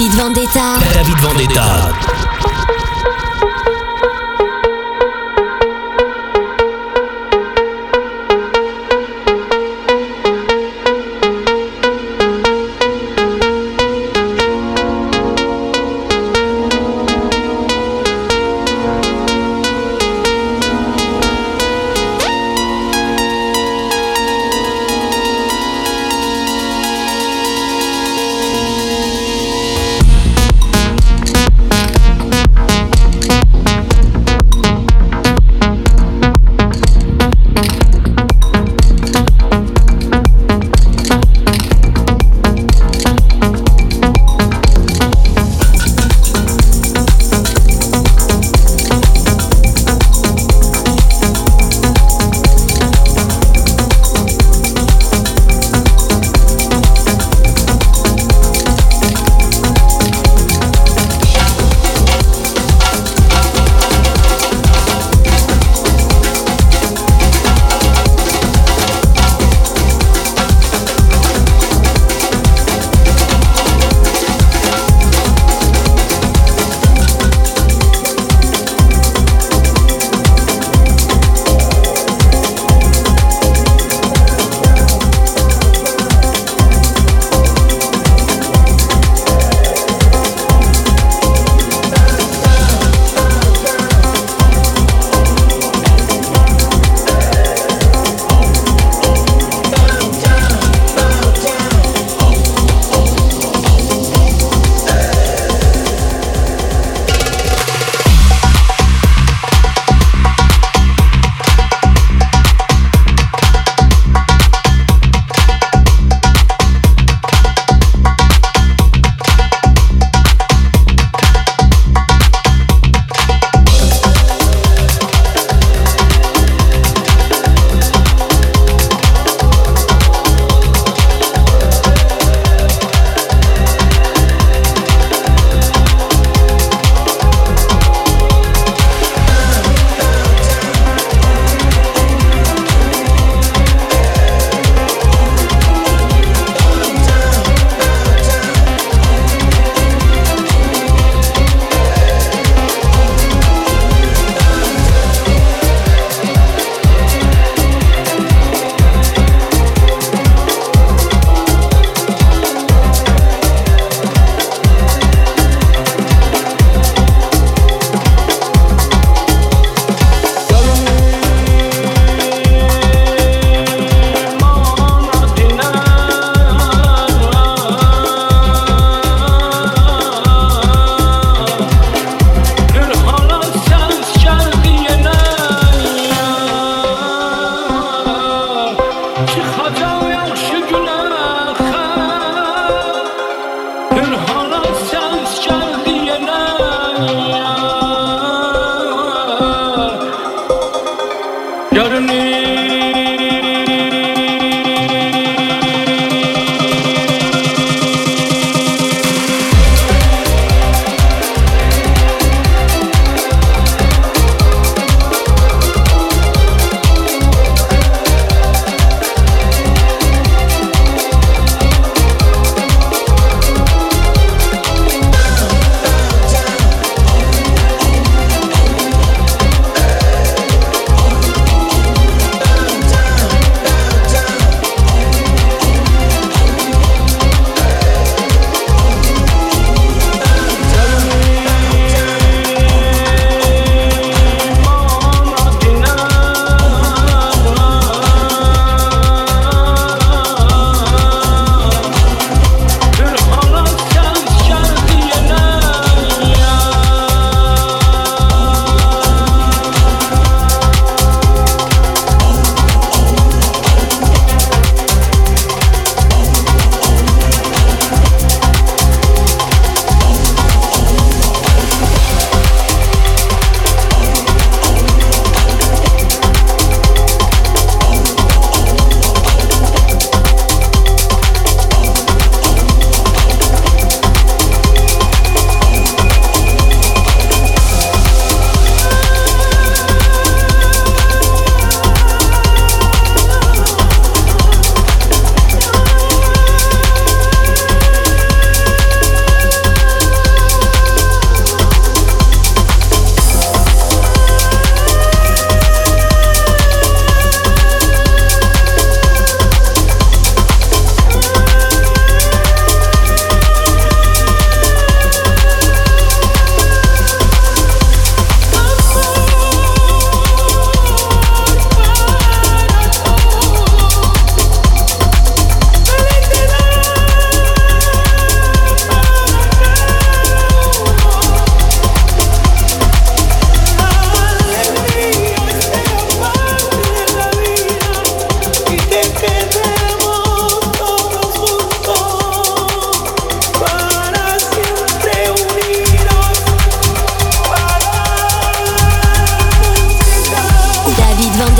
David Vendetta. David Vendetta.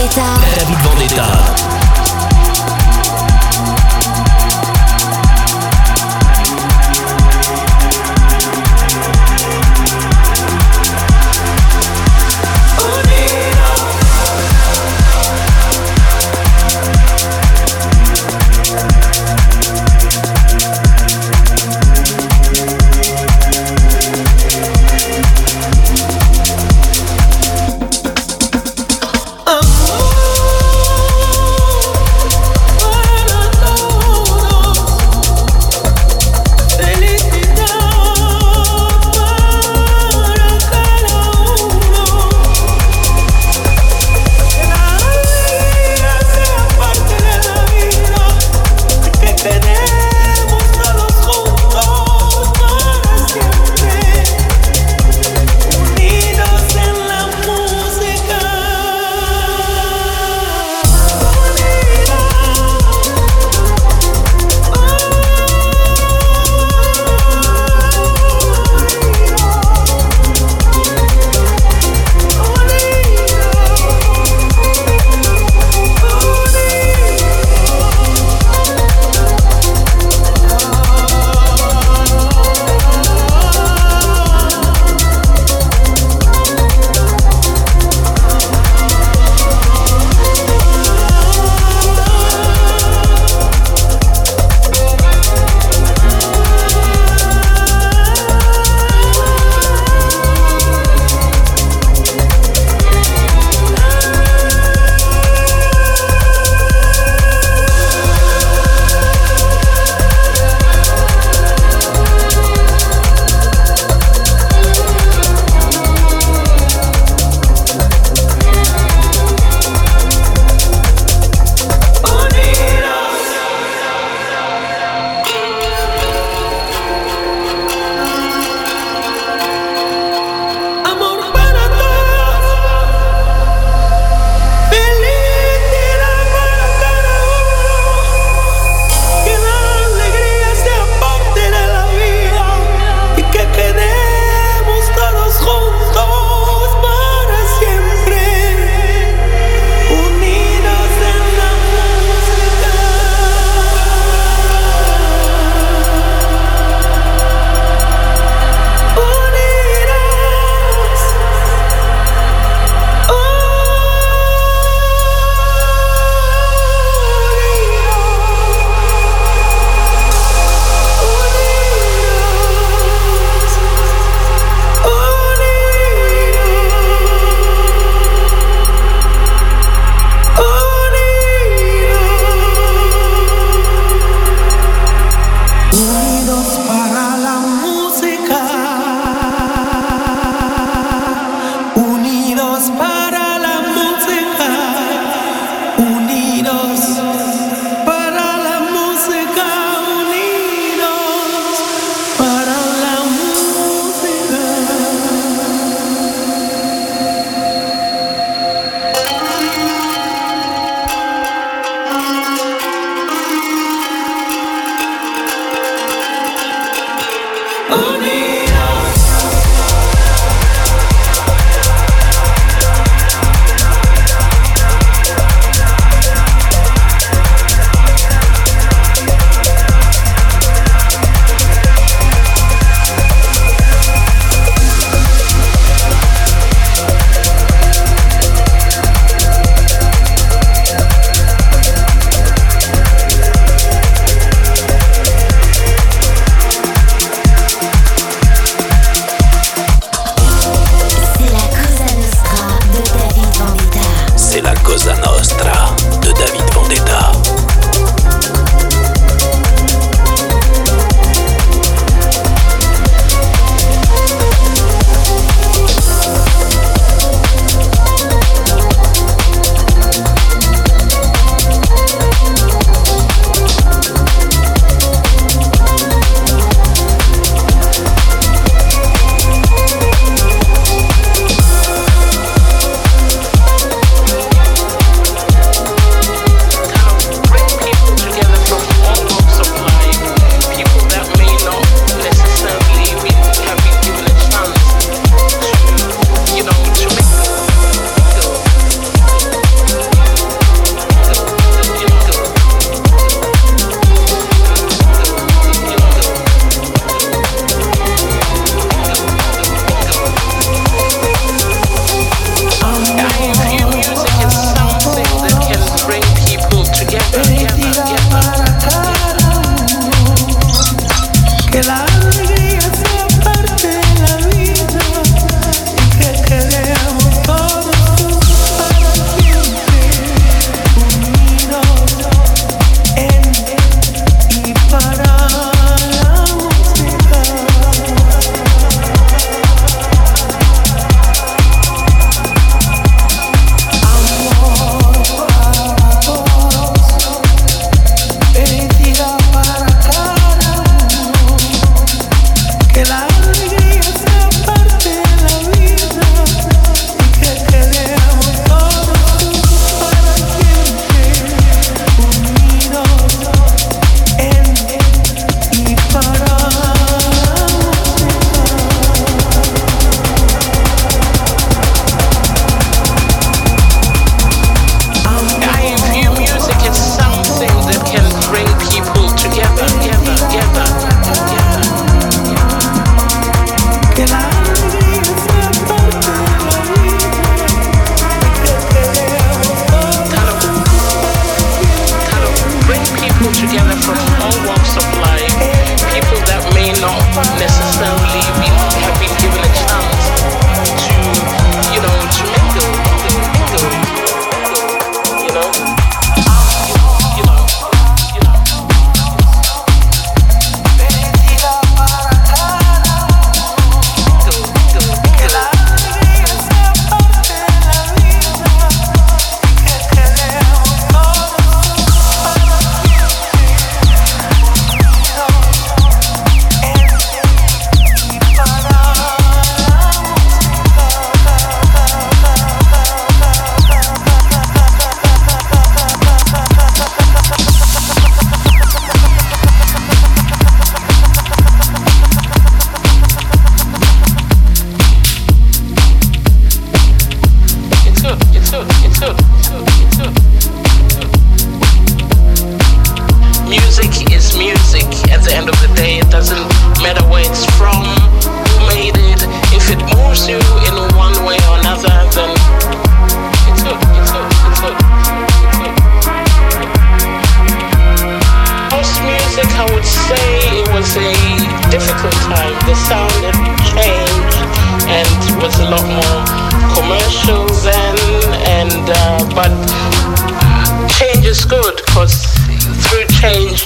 Vendetta. David Vendetta.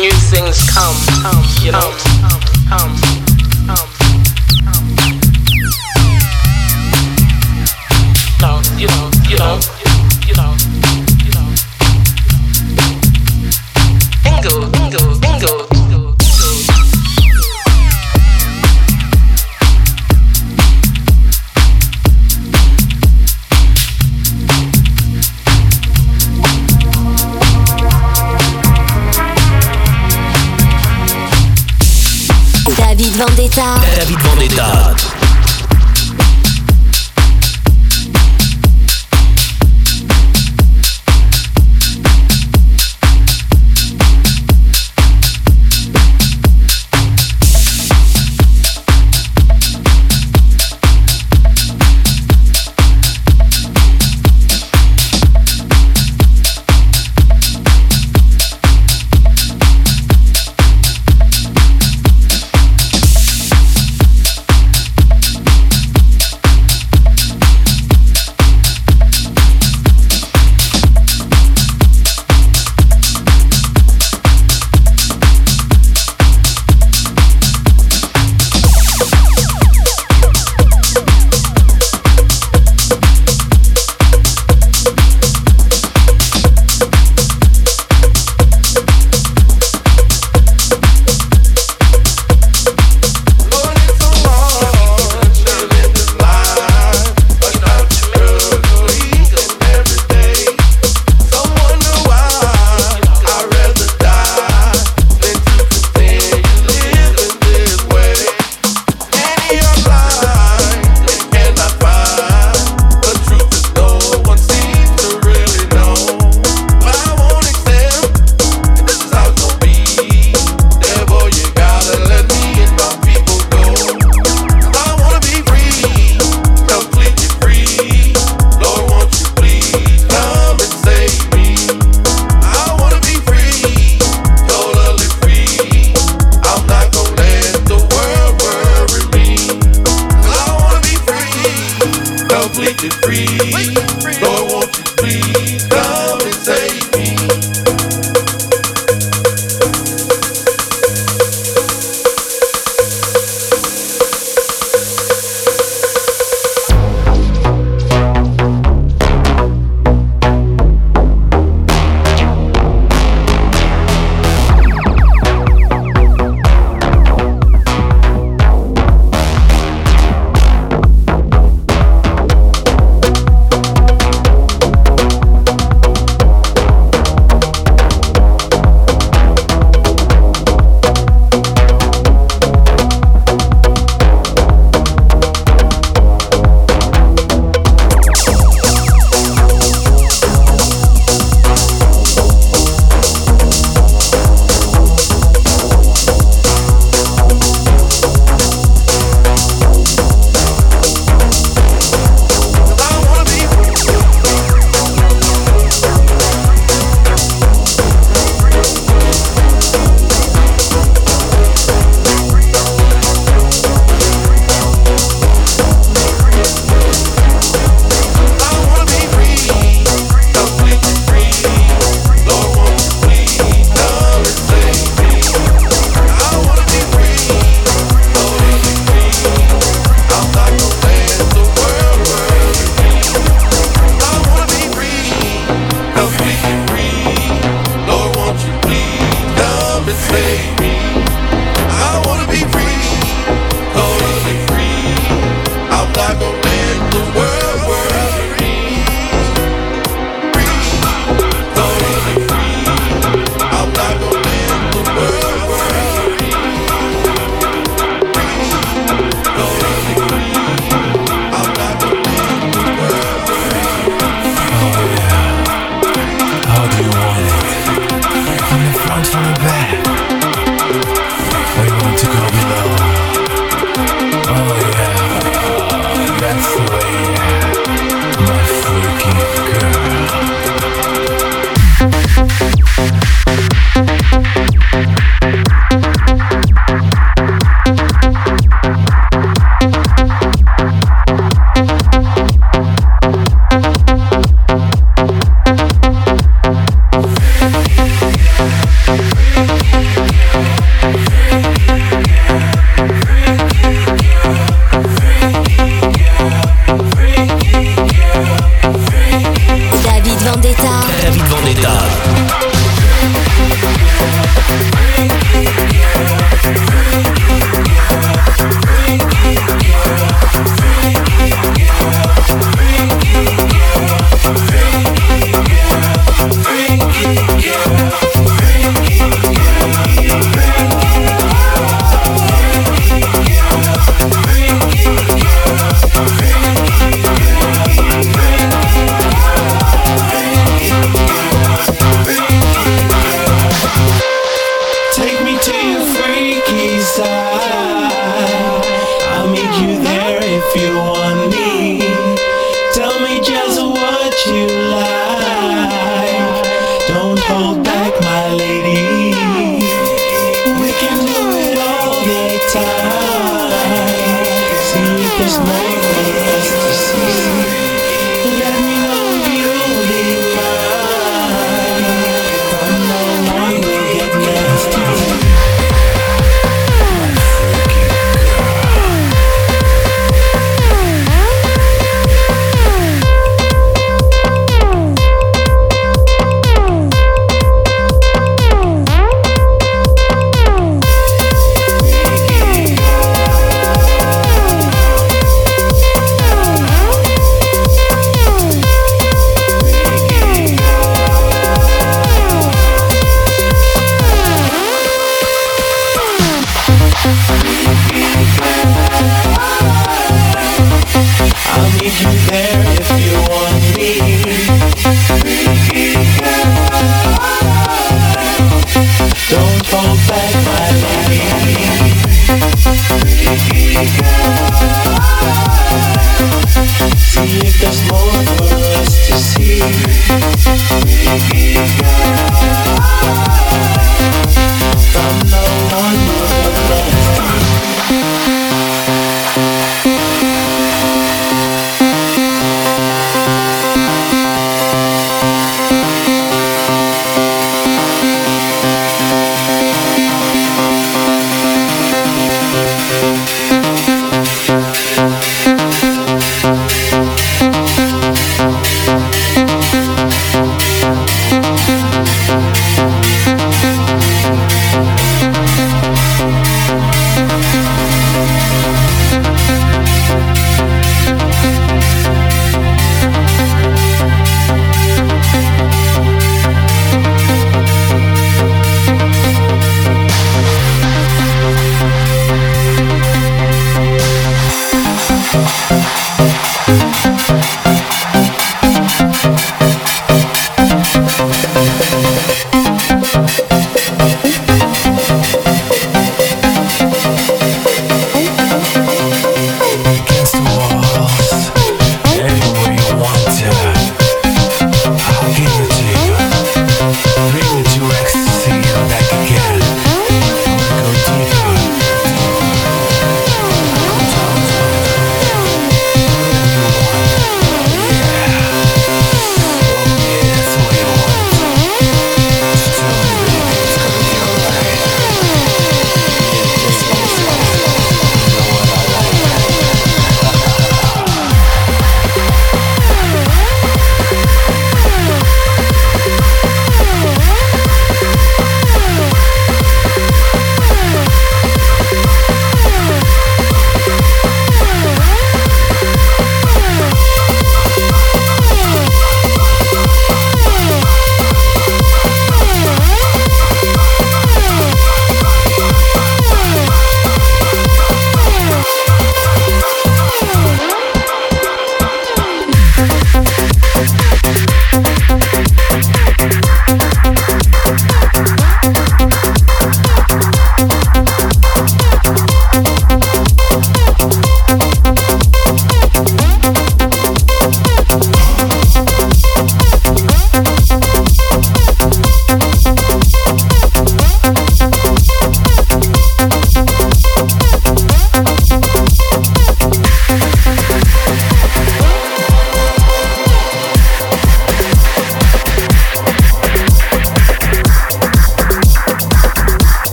New things come, come, you know,